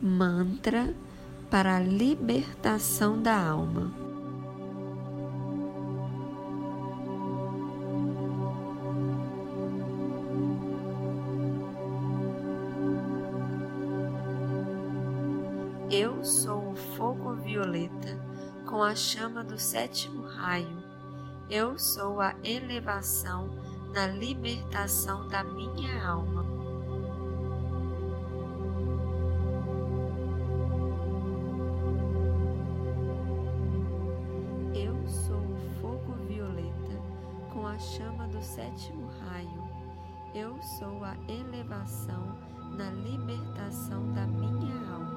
Mantra para a libertação da alma. Eu sou o fogo violeta com a chama do sétimo raio. Eu sou a elevação na libertação da minha alma. Sétimo raio. Eu sou a elevação na libertação da minha alma.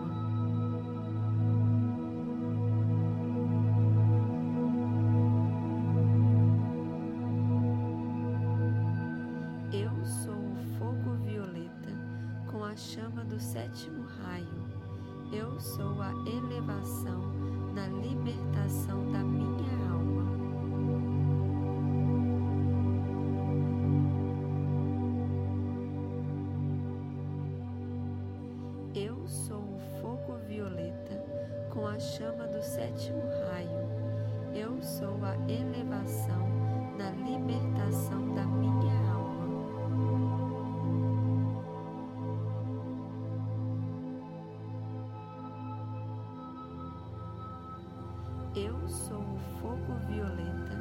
Eu sou o fogo violeta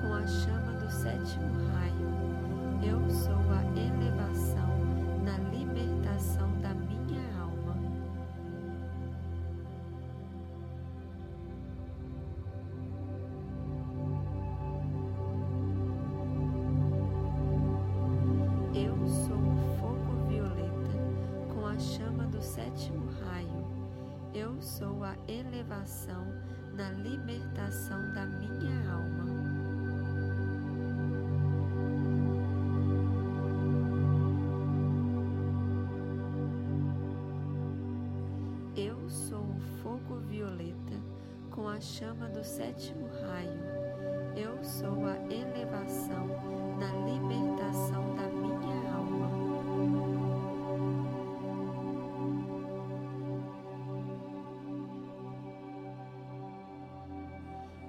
com a chama do sétimo raio. Eu sou a elevação na libertação da minha alma. Eu sou o fogo violeta com a chama do sétimo raio. Eu sou a elevação na libertação da minha alma. Eu sou o fogo violeta com a chama do sétimo raio. Eu sou a elevação na libertação da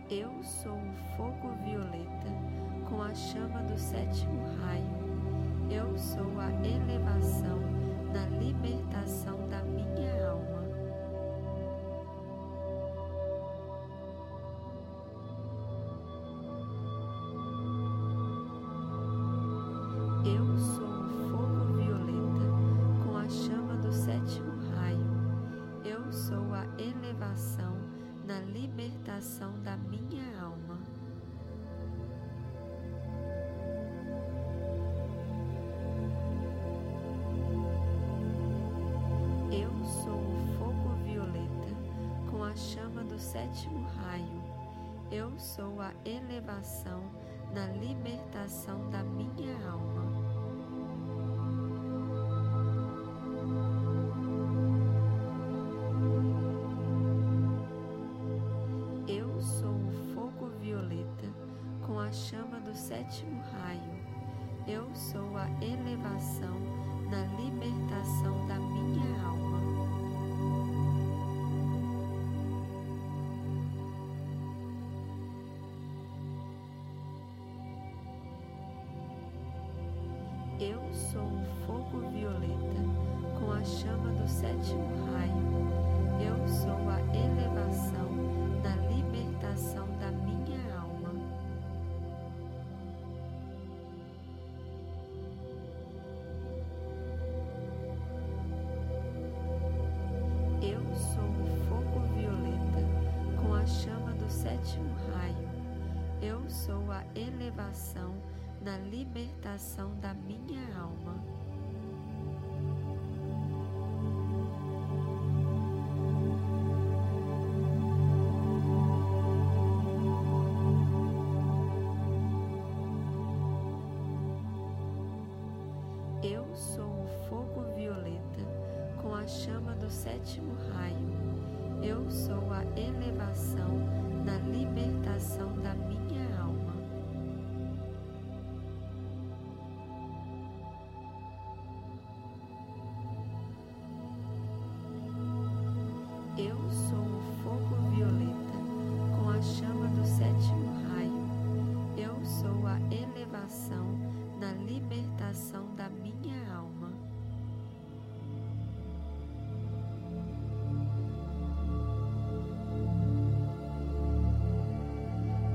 Eu sou o fogo violeta com a chama do sétimo raio. Eu sou a elevação na libertação da minha alma. Eu sou o fogo violeta com a chama do sétimo raio. Eu sou a elevação na libertação da minha alma. Eu sou o fogo violeta com a chama do sétimo raio. Eu sou a elevação na libertação da minha alma. Eu sou o fogo violeta com a chama do sétimo raio. Eu sou a elevação na libertação da Eu sou o fogo violeta com a chama do sétimo raio. Eu sou a elevação na libertação da minha alma.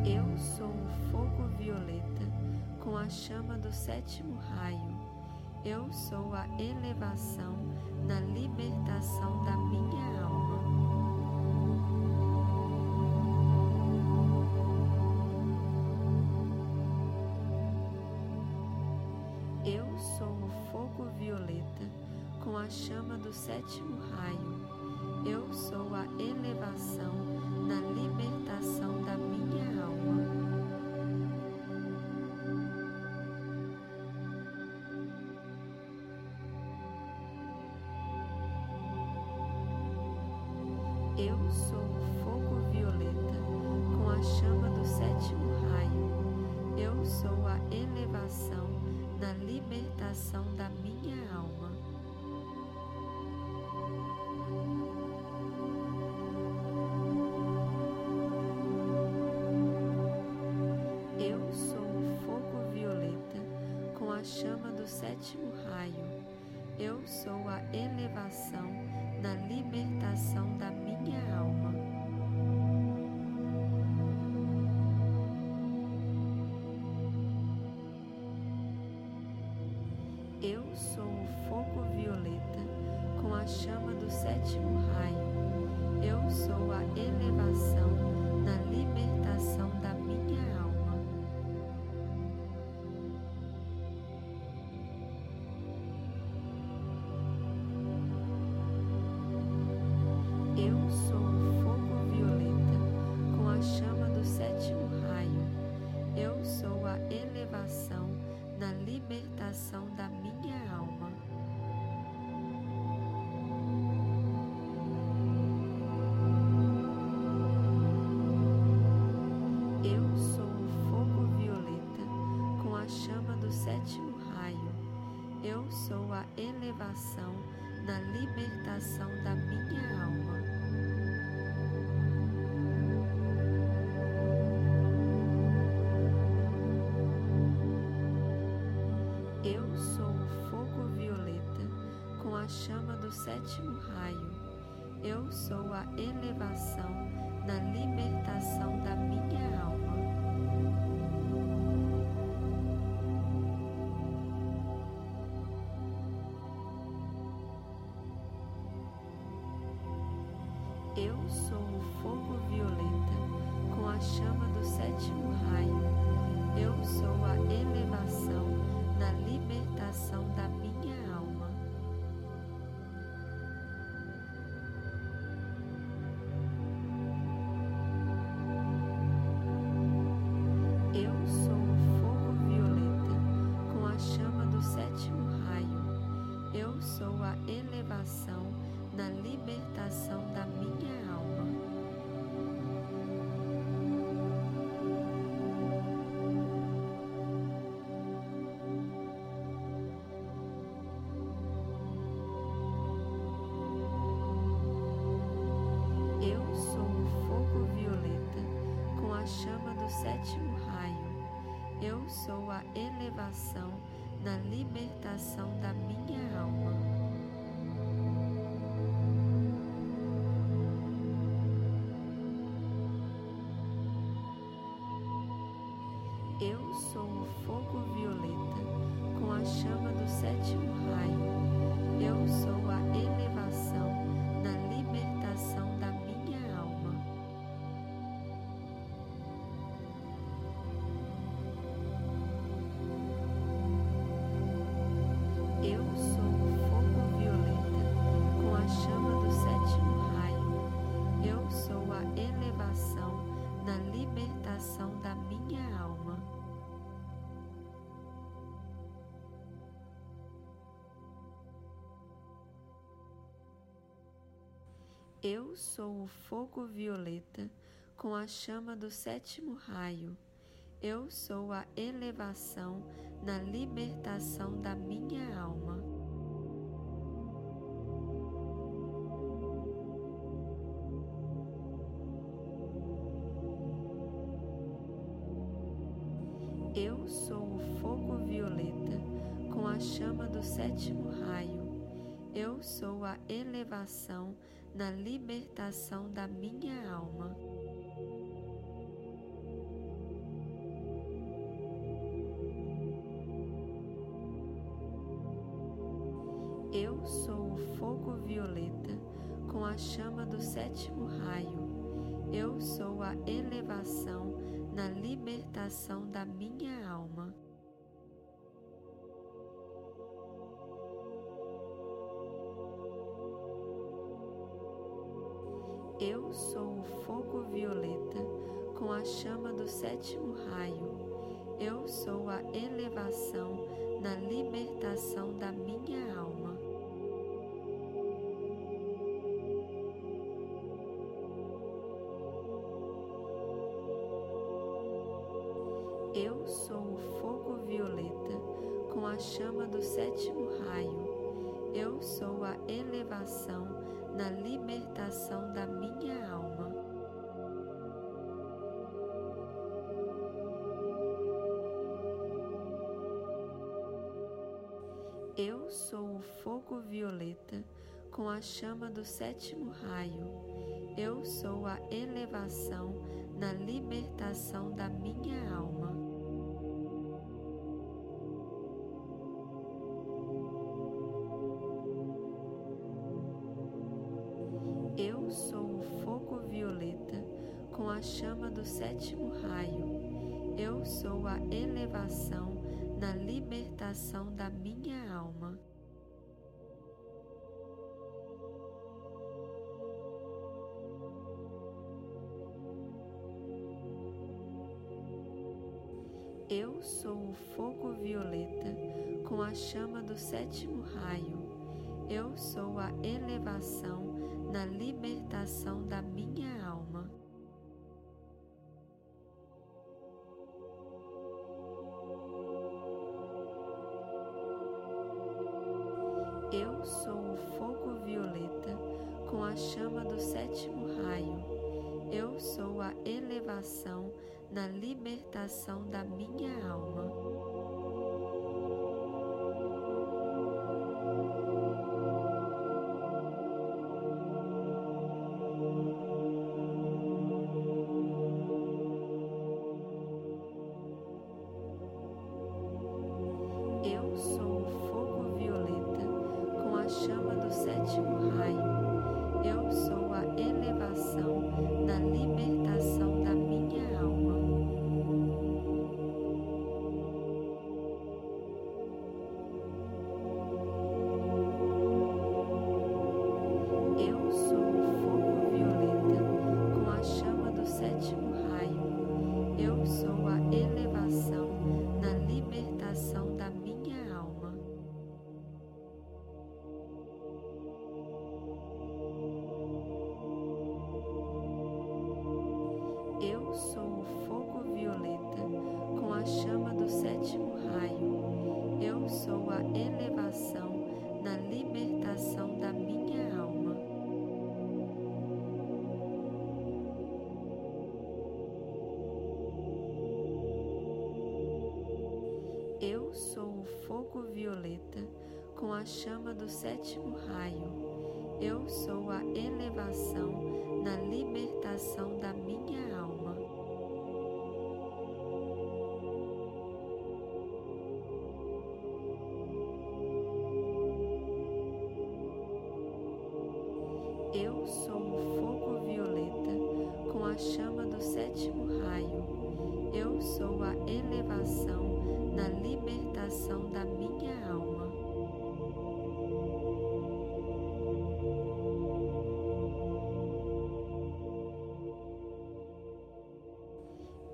Eu sou o fogo violeta com a chama do sétimo raio. Eu sou a elevação na libertação da minha alma. Eu sou o fogo violeta com a chama do sétimo raio. Eu sou a elevação na libertação da minha alma. Eu sou o fogo violeta com a chama do sétimo raio. Eu sou a elevação sou a elevação na libertação da minha alma. Eu sou o fogo violeta com a chama do sétimo raio. Eu sou a elevação na libertação da minha alma. Eu sou o fogo violeta com a chama do sétimo raio. Eu sou a elevação na libertação da minha Eu sou o fogo violeta com a chama do sétimo raio. Eu sou a elevação na libertação da minha alma. Eu sou o fogo violeta com a chama do sétimo raio. Eu sou a elevação na libertação da minha alma. Eu sou o fogo violeta com a chama do sétimo raio. Eu sou a elevação na libertação da minha Sou o fogo violeta com a chama do sétimo raio. Eu sou a elevação na libertação da minha alma. Eu sou o fogo violeta com a chama do sétimo raio. Eu sou a elevação na libertação da minha alma. Eu sou o fogo violeta com a chama do sétimo raio. Eu sou a elevação na libertação da minha sétimo raio. Eu sou a elevação na libertação da minha alma. Eu sou o fogo violeta com a chama do sétimo raio. Eu sou a elevação na libertação da minha alma.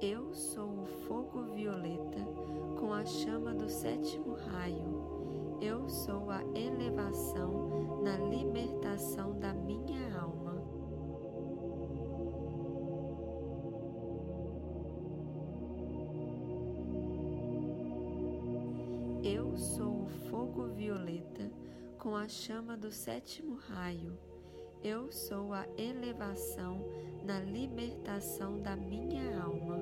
Eu sou o fogo violeta com a chama do sétimo raio. Eu sou a elevação na libertação da minha alma. Eu sou o fogo violeta com a chama do sétimo raio. Eu sou a elevação na libertação da minha alma.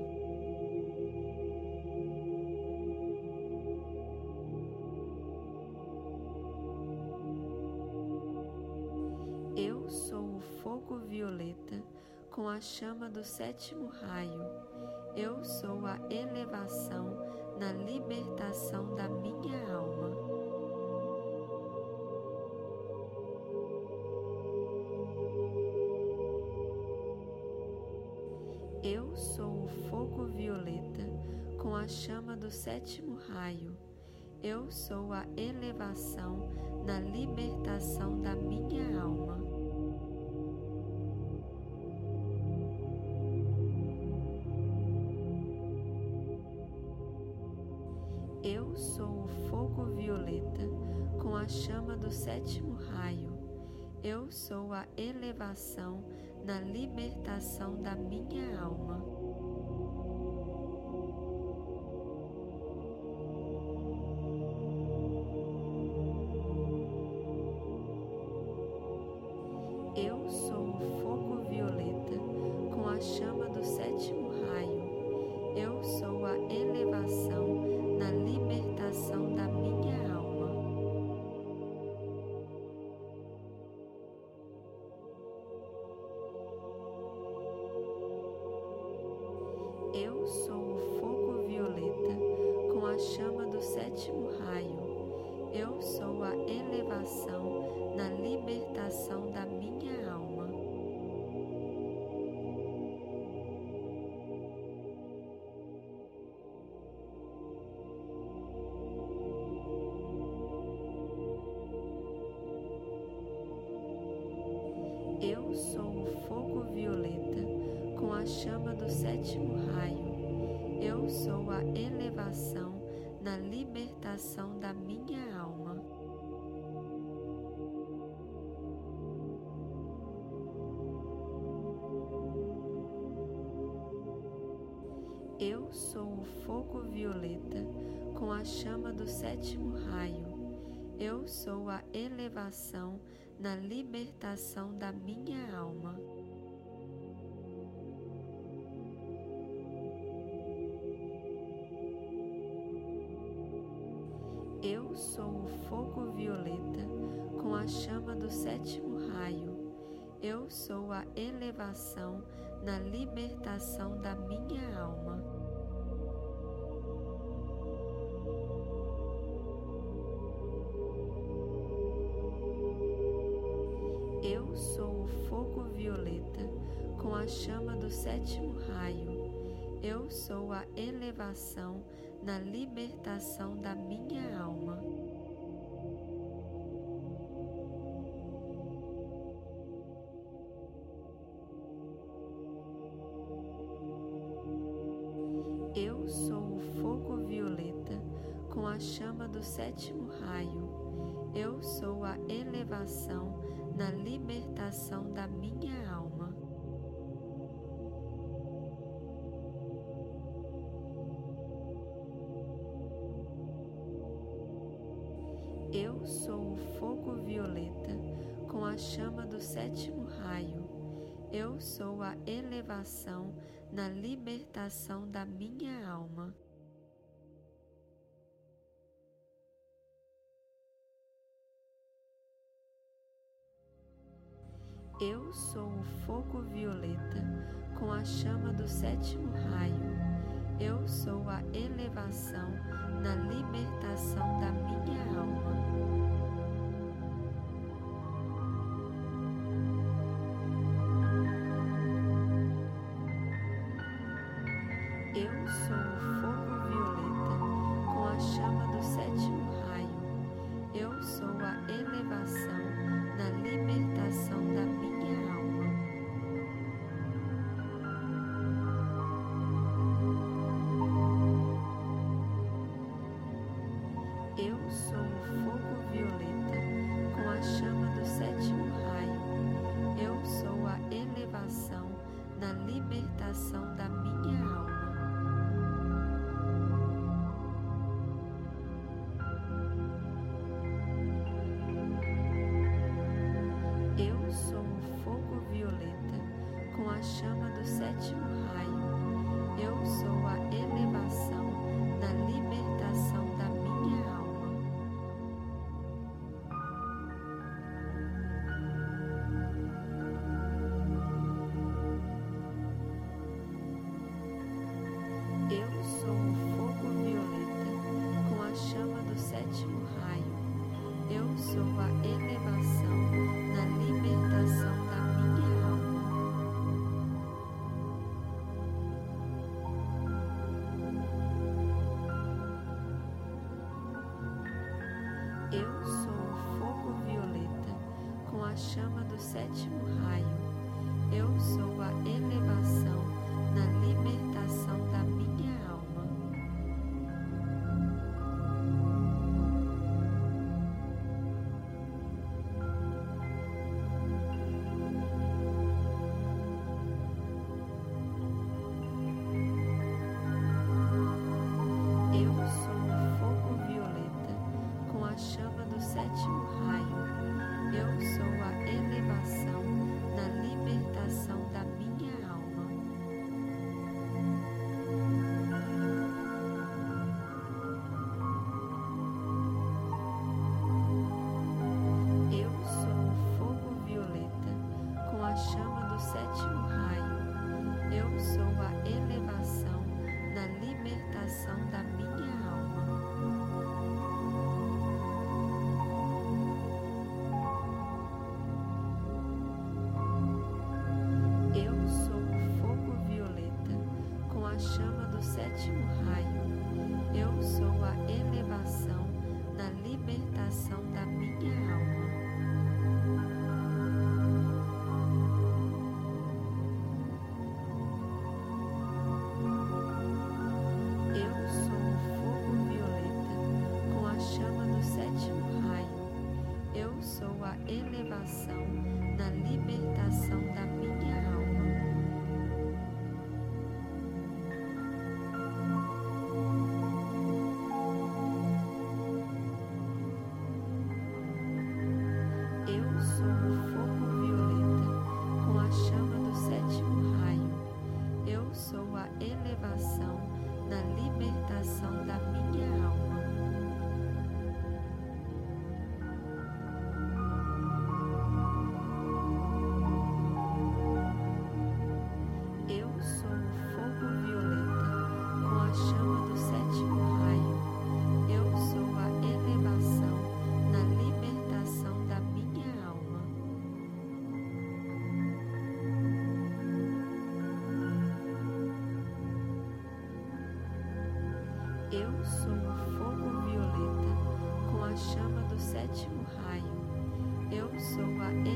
Eu sou o fogo violeta com a chama do sétimo raio. Eu sou a elevação na libertação da minha alma. Do sétimo raio. Eu sou a elevação na libertação da minha alma. Eu sou o fogo violeta com a chama do sétimo raio. Eu sou a elevação na libertação da minha alma. Sou o fogo violeta com a chama do sétimo raio. Eu sou a elevação na libertação da minha alma. Eu sou o fogo violeta com a chama do sétimo raio. Eu sou a elevação na libertação da minha alma. Eu sou o fogo violeta com a chama do sétimo raio. Eu sou a elevação na libertação da minha alma. Eu sou a elevação na libertação da minha alma. Eu sou o fogo violeta com a chama do sétimo raio. Eu sou a elevação na libertação da minha alma. Eu sou o fogo violeta com a chama do sétimo raio. Eu sou a elevação na libertação da minha alma. Eu sou o fogo violeta com a chama do sétimo raio. Eu sou a elevação na libertação da minha alma. Eu sou o fogo violeta, com a chama do sétimo raio. Eu sou a elevação na libertação da minha da libertação da minha sétimo raio. Eu sou a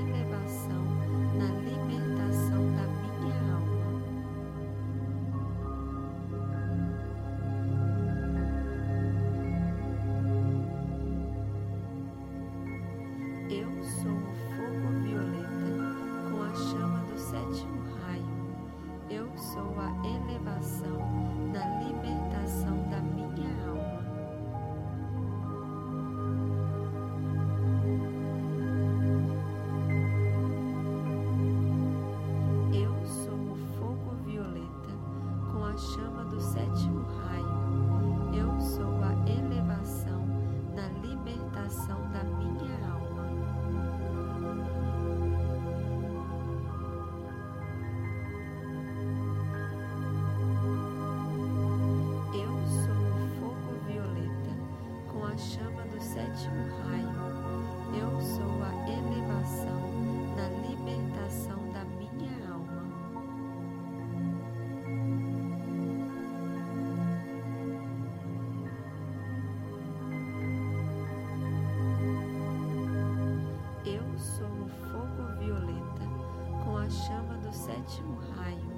último raio.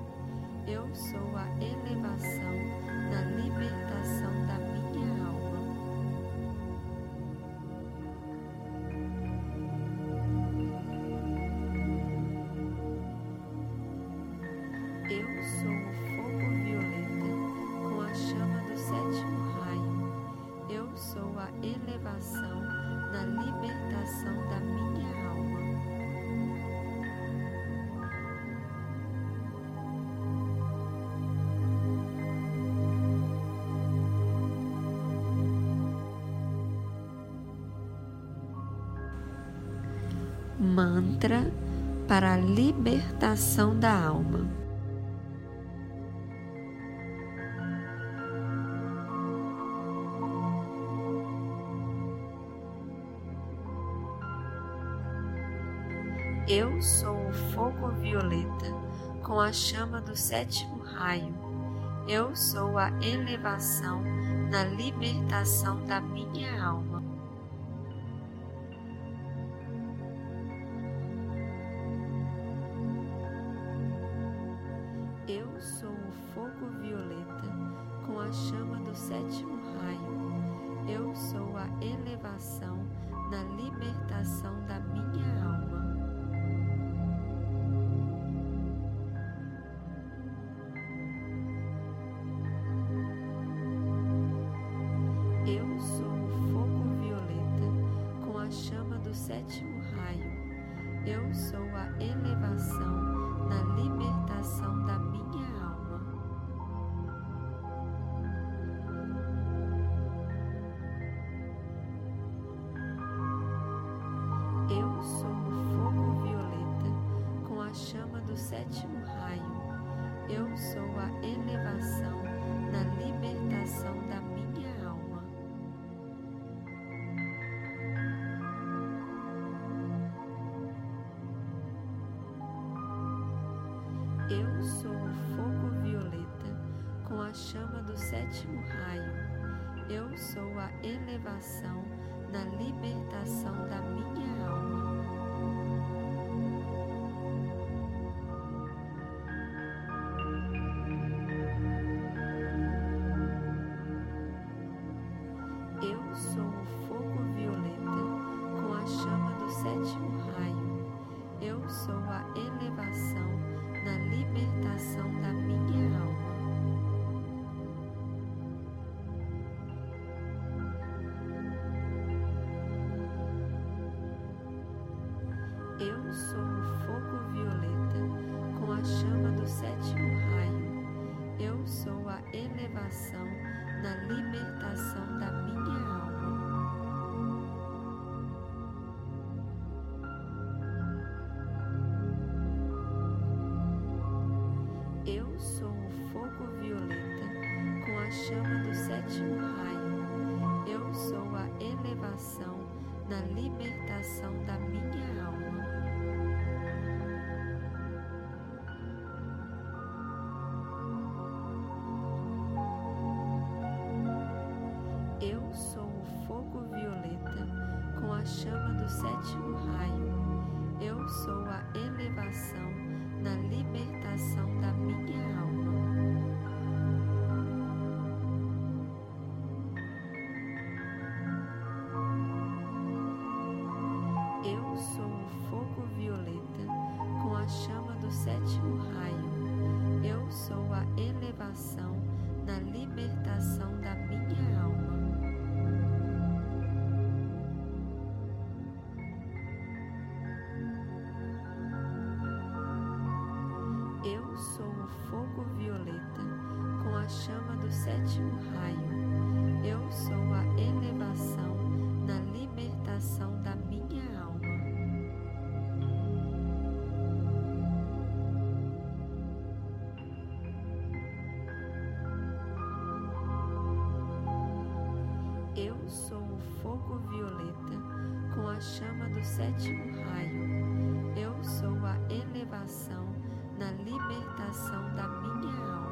Eu sou a elevação da liberdade. mantra para a libertação da alma. Eu sou o fogo violeta, com a chama do sétimo raio. Eu sou a elevação na libertação da minha alma. sou a elevação na libertação da minha alma. Eu sou o fogo violeta com a chama do sétimo raio. Eu sou a elevação na libertação da minha alma. lançou o fogo violeta com a chama do sétimo raio. Eu sou a elevação na libertação da minha alma. Eu sou o fogo violeta com a chama do sétimo raio. Eu sou a elevação na libertação da minha alma.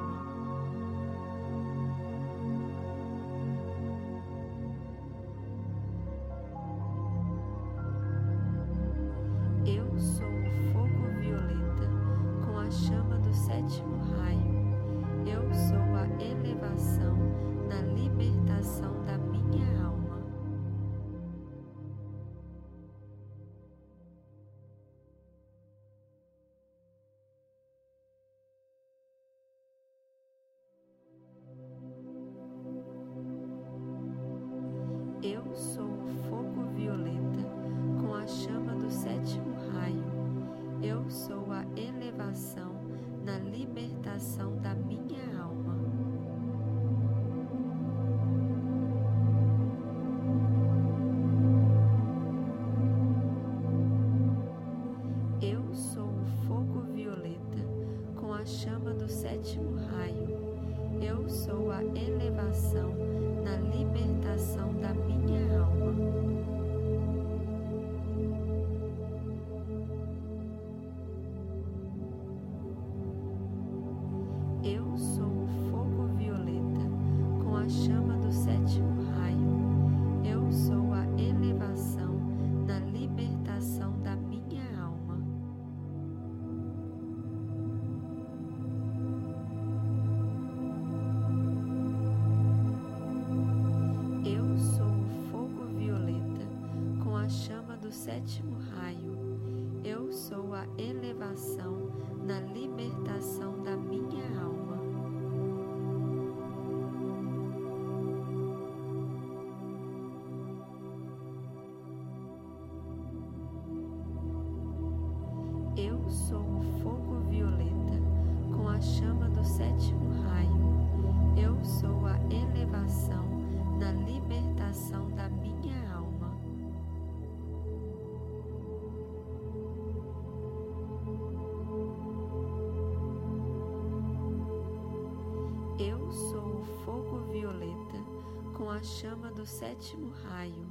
do sétimo raio.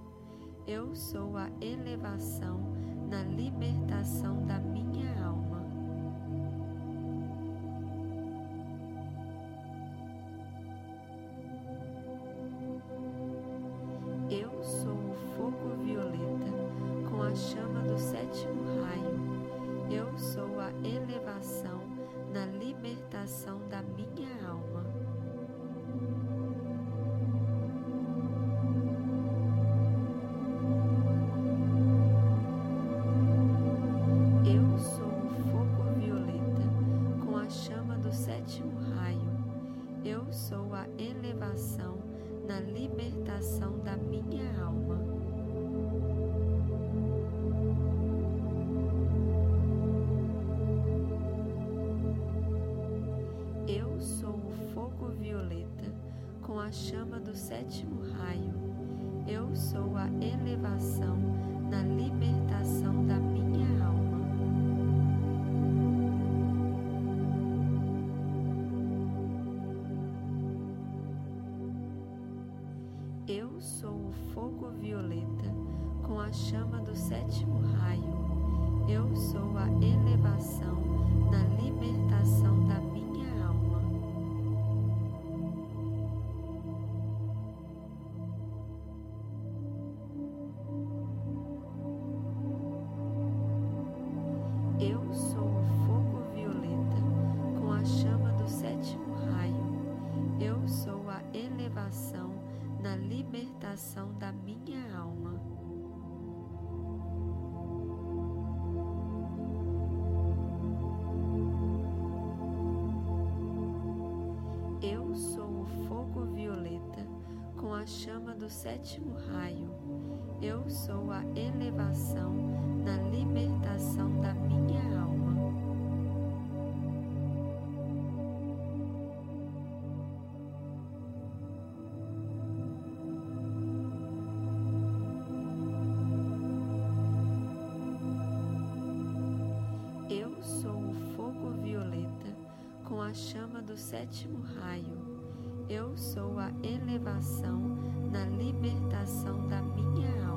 Eu sou a elevação na libertação da a chama do sétimo raio. Eu sou a elevação na libertação da minha alma. Eu sou o fogo violeta com a chama do sétimo raio. Eu sou a elevação na libertação da minha chama do sétimo raio. Eu sou a elevação na libertação da minha alma. Eu sou o fogo violeta com a chama do sétimo raio. Eu sou a elevação na libertação da minha alma.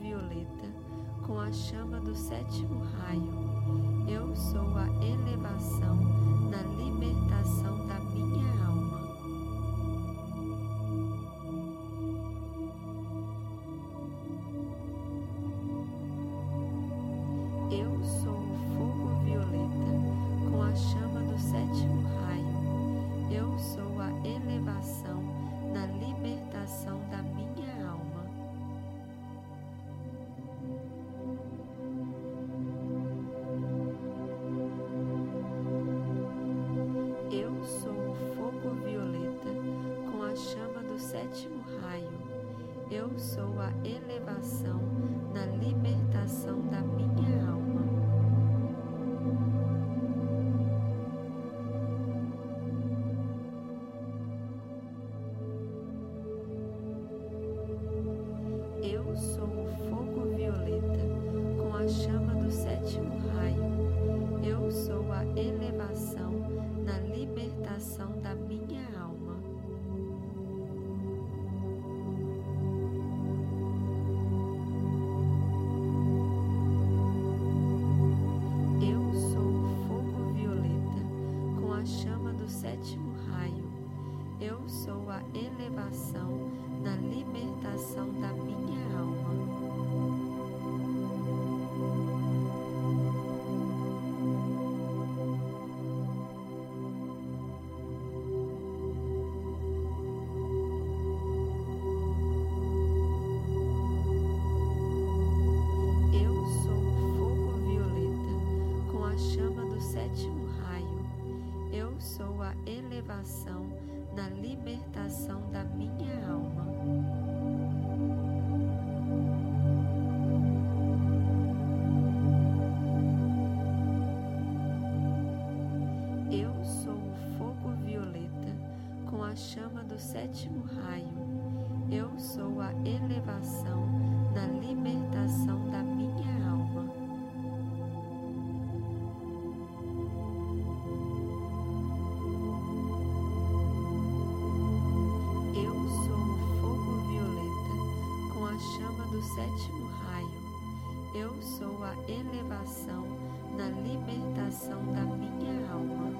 Violeta com a chama do sétimo raio. Eu sou elevação a Eu sou a elevação na libertação da minha alma.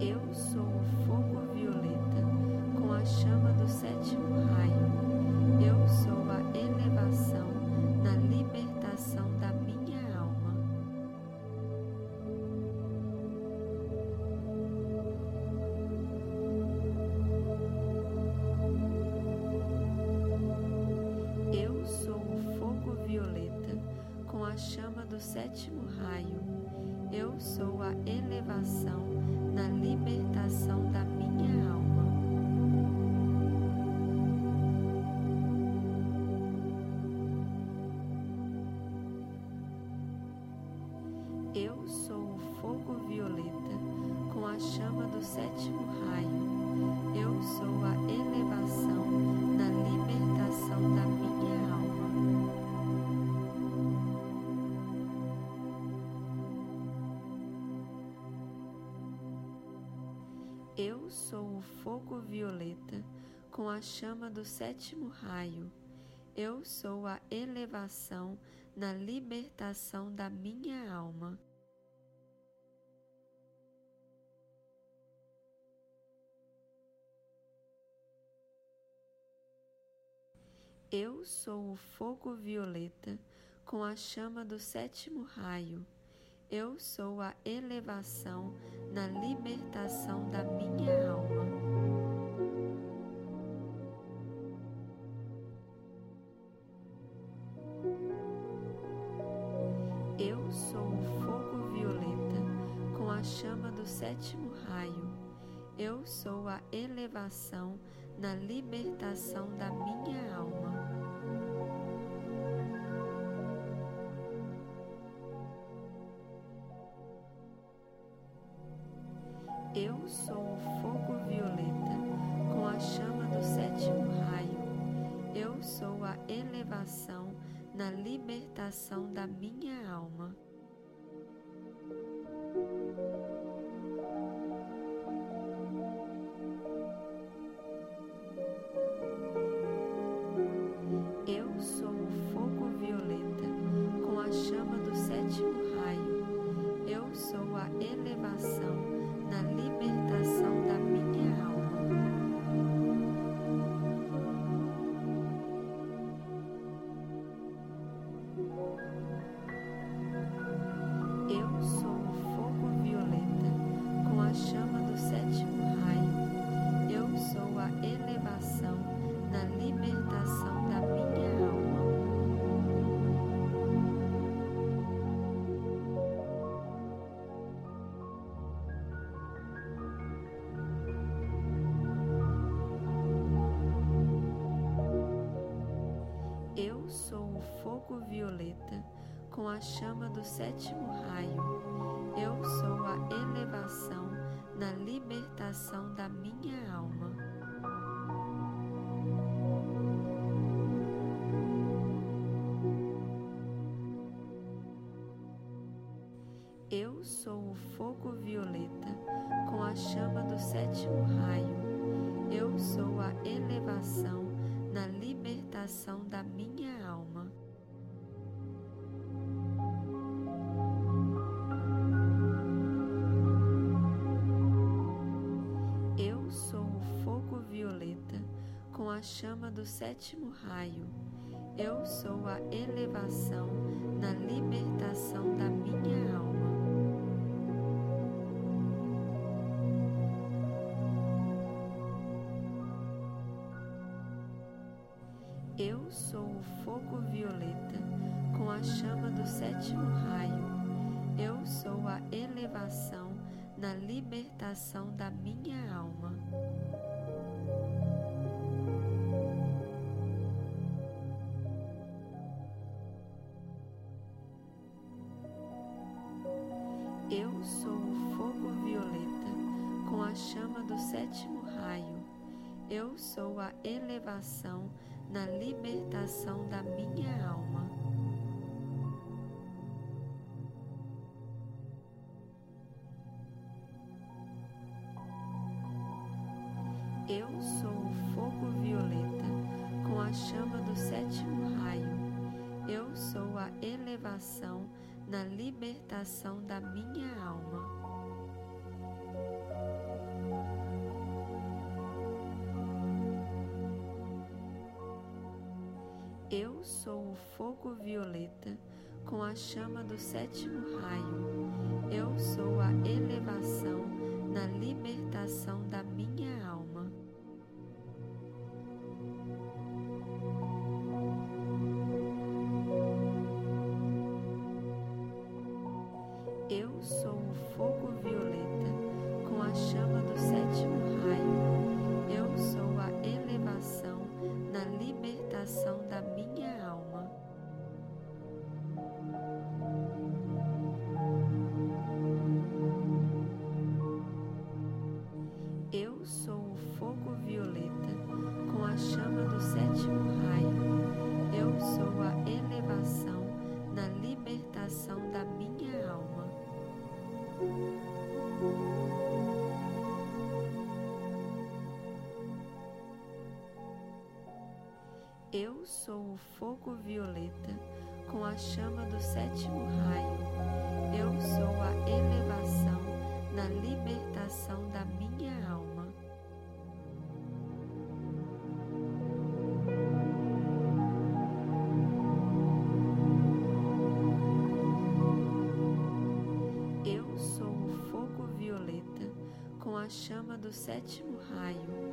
Eu sou o sétimo raio. Eu sou a elevação na libertação da minha alma. Eu sou o fogo violeta com a chama do sétimo raio. Eu sou a elevação na libertação Eu sou o fogo violeta com a chama do sétimo raio. Eu sou a elevação na libertação da minha alma. Eu sou o fogo violeta com a chama do sétimo raio. Eu sou a elevação na libertação da minha alma. Eu sou o fogo violeta com a chama do sétimo raio. Eu sou a elevação na libertação da minha alma. Com a chama do sétimo raio. Eu sou a elevação na libertação da minha alma. Eu sou o fogo violeta com a chama do sétimo raio. Eu sou a elevação na libertação da minha a chama do sétimo raio. Eu sou a elevação na libertação da minha alma. Eu sou o fogo violeta com a chama do sétimo raio. Eu sou a elevação na libertação da minha alma. Sou a elevação na libertação da minha alma. Eu sou o fogo violeta com a chama do sétimo raio. Eu sou a elevação na libertação da minha alma. Eu sou o fogo violeta com a chama do sétimo raio. Eu sou a elevação na libertação da minha alma. Eu sou o fogo violeta com a chama do sétimo raio. Eu sou a elevação na libertação da minha alma. Eu sou o fogo violeta com a chama do sétimo raio.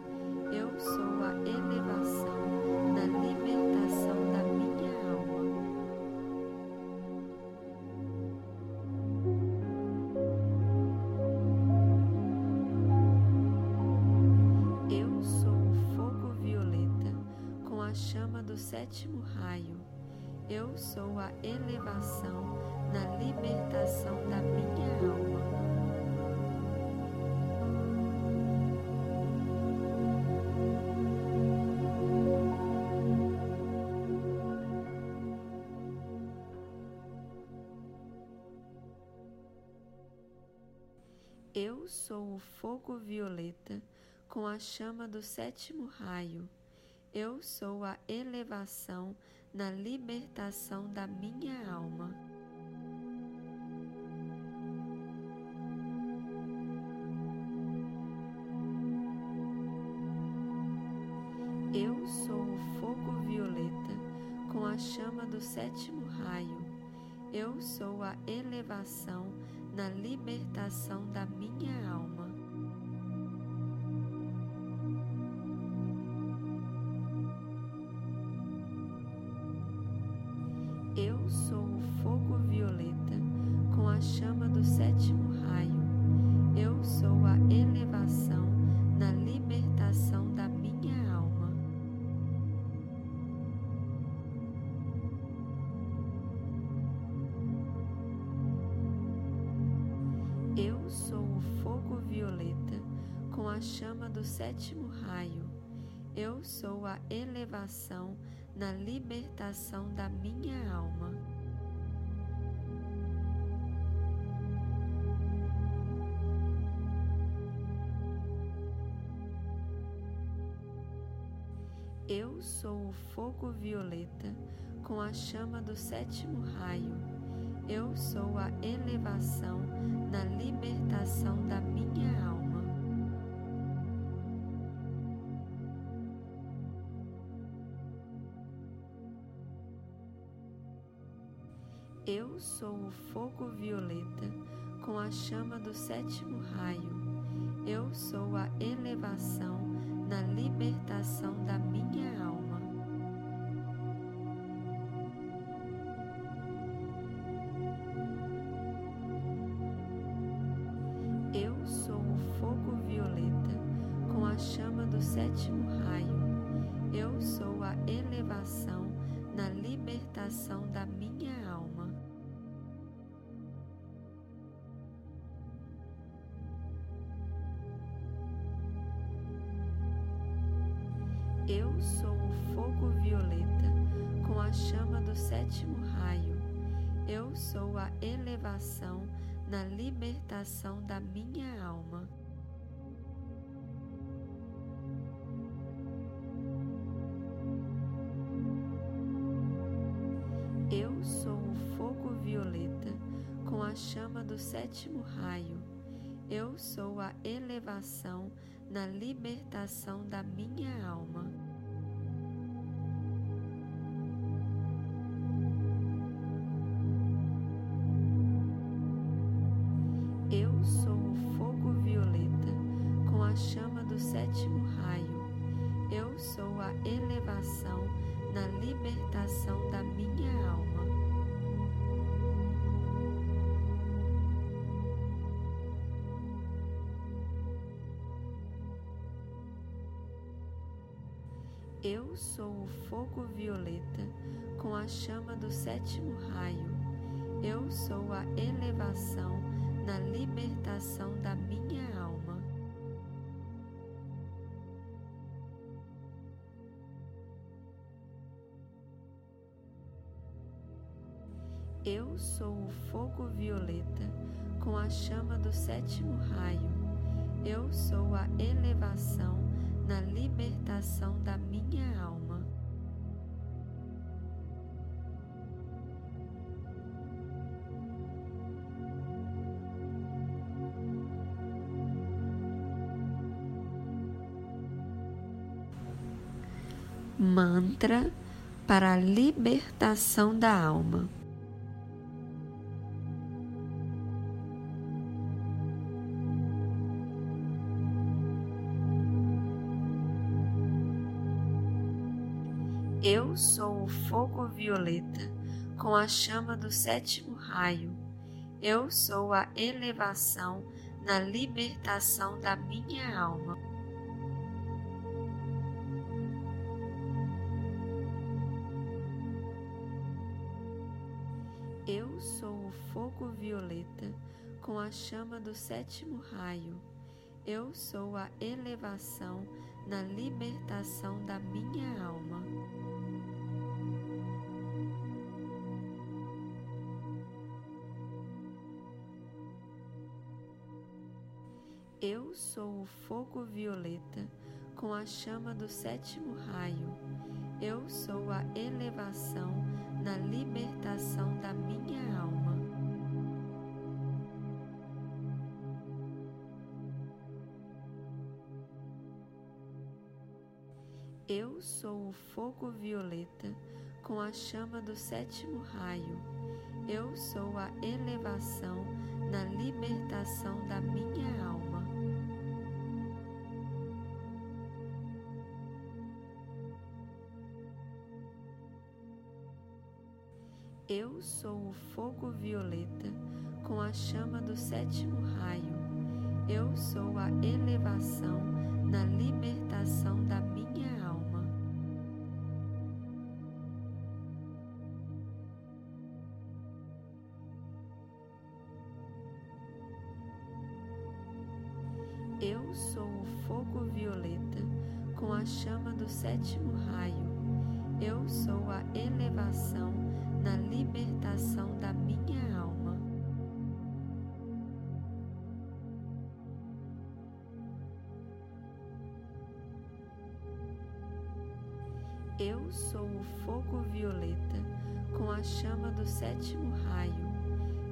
Sétimo raio. Eu sou a elevação na libertação da minha alma. Eu sou o fogo violeta com a chama do sétimo raio. Eu sou a elevação na libertação da minha alma. Eu sou o fogo violeta com a chama do sétimo raio. Eu sou a elevação na libertação da minha alma. A chama do sétimo raio. Eu sou a elevação na libertação da minha alma. Eu sou o fogo violeta com a chama do sétimo raio. Eu sou a elevação na libertação da minha alma. Eu sou o fogo violeta com a chama do sétimo raio. Eu sou a elevação na libertação da minha alma. Eu sou o fogo violeta com a chama do sétimo raio. Eu sou a elevação na libertação da minha alma. Sou a elevação na libertação da minha alma. Eu sou o fogo violeta com a chama do sétimo raio. Eu sou a elevação na libertação da minha alma. A chama do sétimo raio. Eu sou a elevação na libertação da minha alma. Eu sou o fogo violeta com a chama do sétimo raio. Eu sou a elevação na libertação da minha alma. Mantra para a libertação da alma. Eu sou o fogo violeta com a chama do sétimo raio. Eu sou a elevação na libertação da minha alma. Eu sou o fogo violeta com a chama do sétimo raio. Eu sou a elevação na libertação da minha alma. Eu sou o fogo violeta com a chama do sétimo raio. Eu sou a elevação na libertação da minha alma. Eu sou o fogo violeta com a chama do sétimo raio. Eu sou a elevação na libertação da minha alma. Sou o fogo violeta com a chama do sétimo raio. Eu sou a elevação na libertação da Eu sou o fogo violeta com a chama do sétimo raio.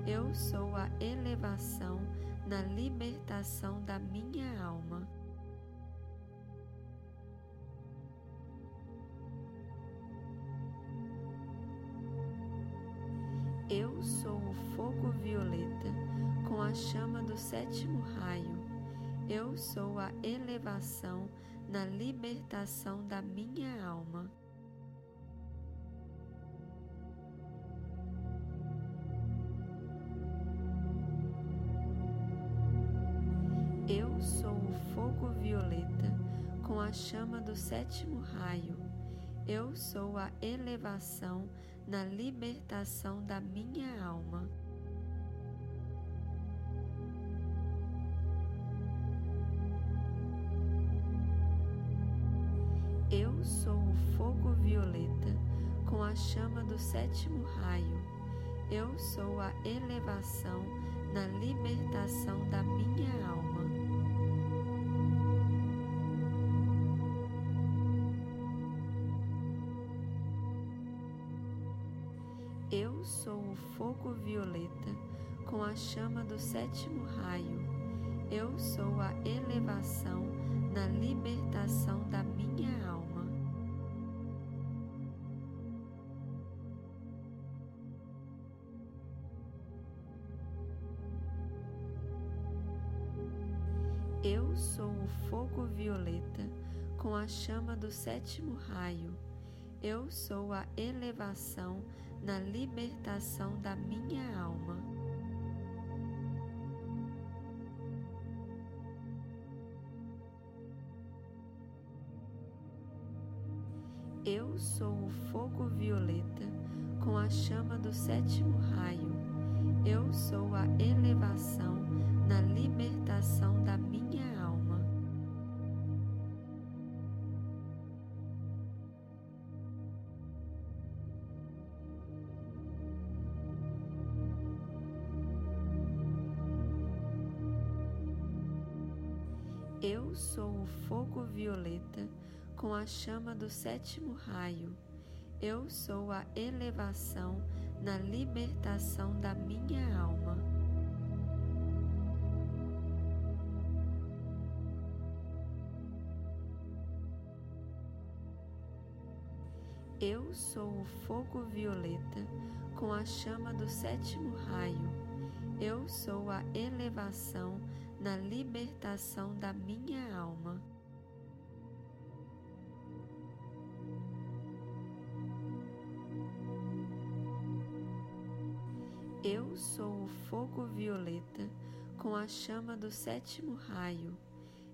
Eu sou a elevação na libertação da minha alma. Eu sou o fogo violeta com a chama do sétimo raio. Eu sou a elevação na libertação da minha alma. Eu sou o fogo violeta com a chama do sétimo raio. Eu sou a elevação na libertação da minha alma. Sétimo raio. Eu sou a elevação na libertação da minha alma. Eu sou o fogo violeta com a chama do sétimo raio. Eu sou a elevação na libertação da minha alma. Violeta com a chama do sétimo raio. Eu sou a elevação na libertação da minha alma. Eu sou o fogo violeta com a chama do sétimo raio. Eu sou a elevação na libertação da minha violeta com a chama do sétimo raio. Eu sou a elevação na libertação da minha alma. Eu sou o fogo violeta com a chama do sétimo raio. Eu sou a elevação na libertação da minha alma. Eu sou o fogo violeta com a chama do sétimo raio.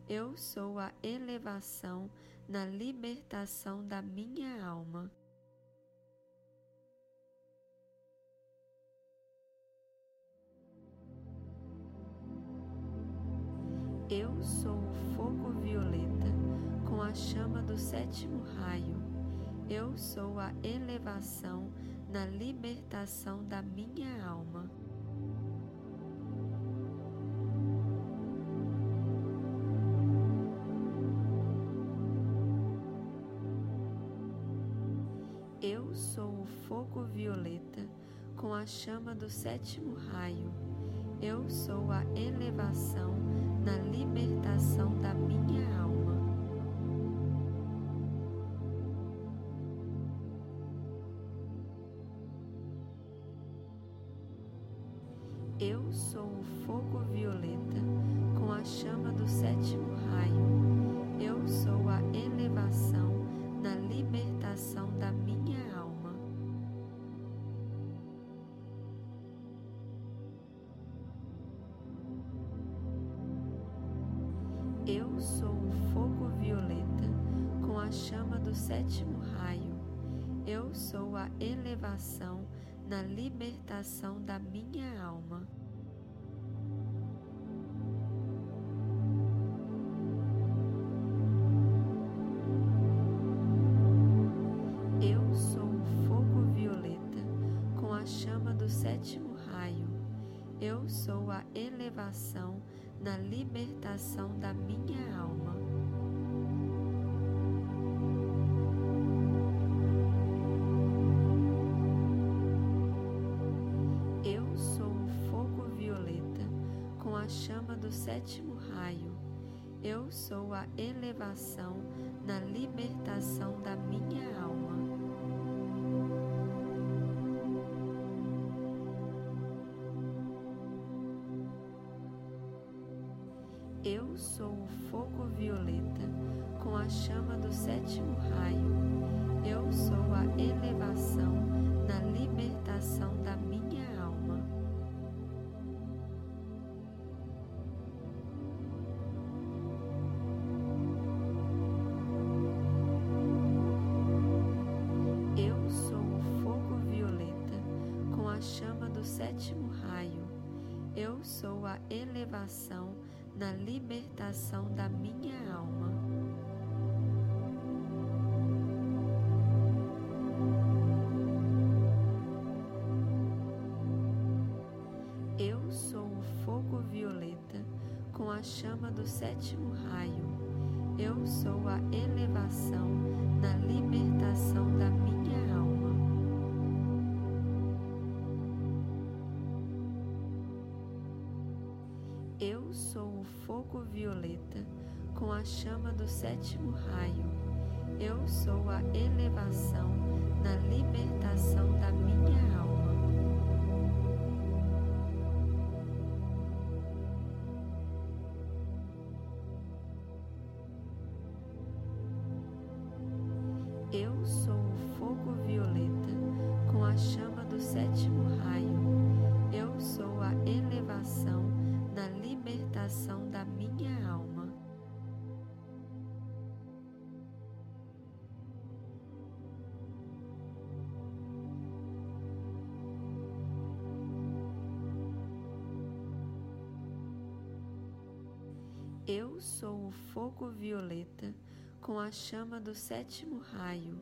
Eu sou a elevação na libertação da minha alma. Eu sou o fogo violeta com a chama do sétimo raio. Eu sou a elevação na libertação da minha alma. Eu sou o fogo violeta com a chama do sétimo raio. Eu sou a elevação na libertação da minha alma. Eu sou a elevação na libertação da minha alma. Eu sou o fogo violeta com a chama do sétimo raio. Eu sou a elevação na libertação da minha Sou a elevação na libertação da minha alma. Eu sou o fogo violeta com a chama do sétimo raio. Eu sou a elevação na libertação da minha alma. Sou o fogo violeta com a chama do sétimo raio. Eu sou a elevação na libertação da minha alma. A chama do sétimo raio.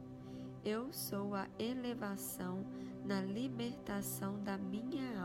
Eu sou a elevação na libertação da minha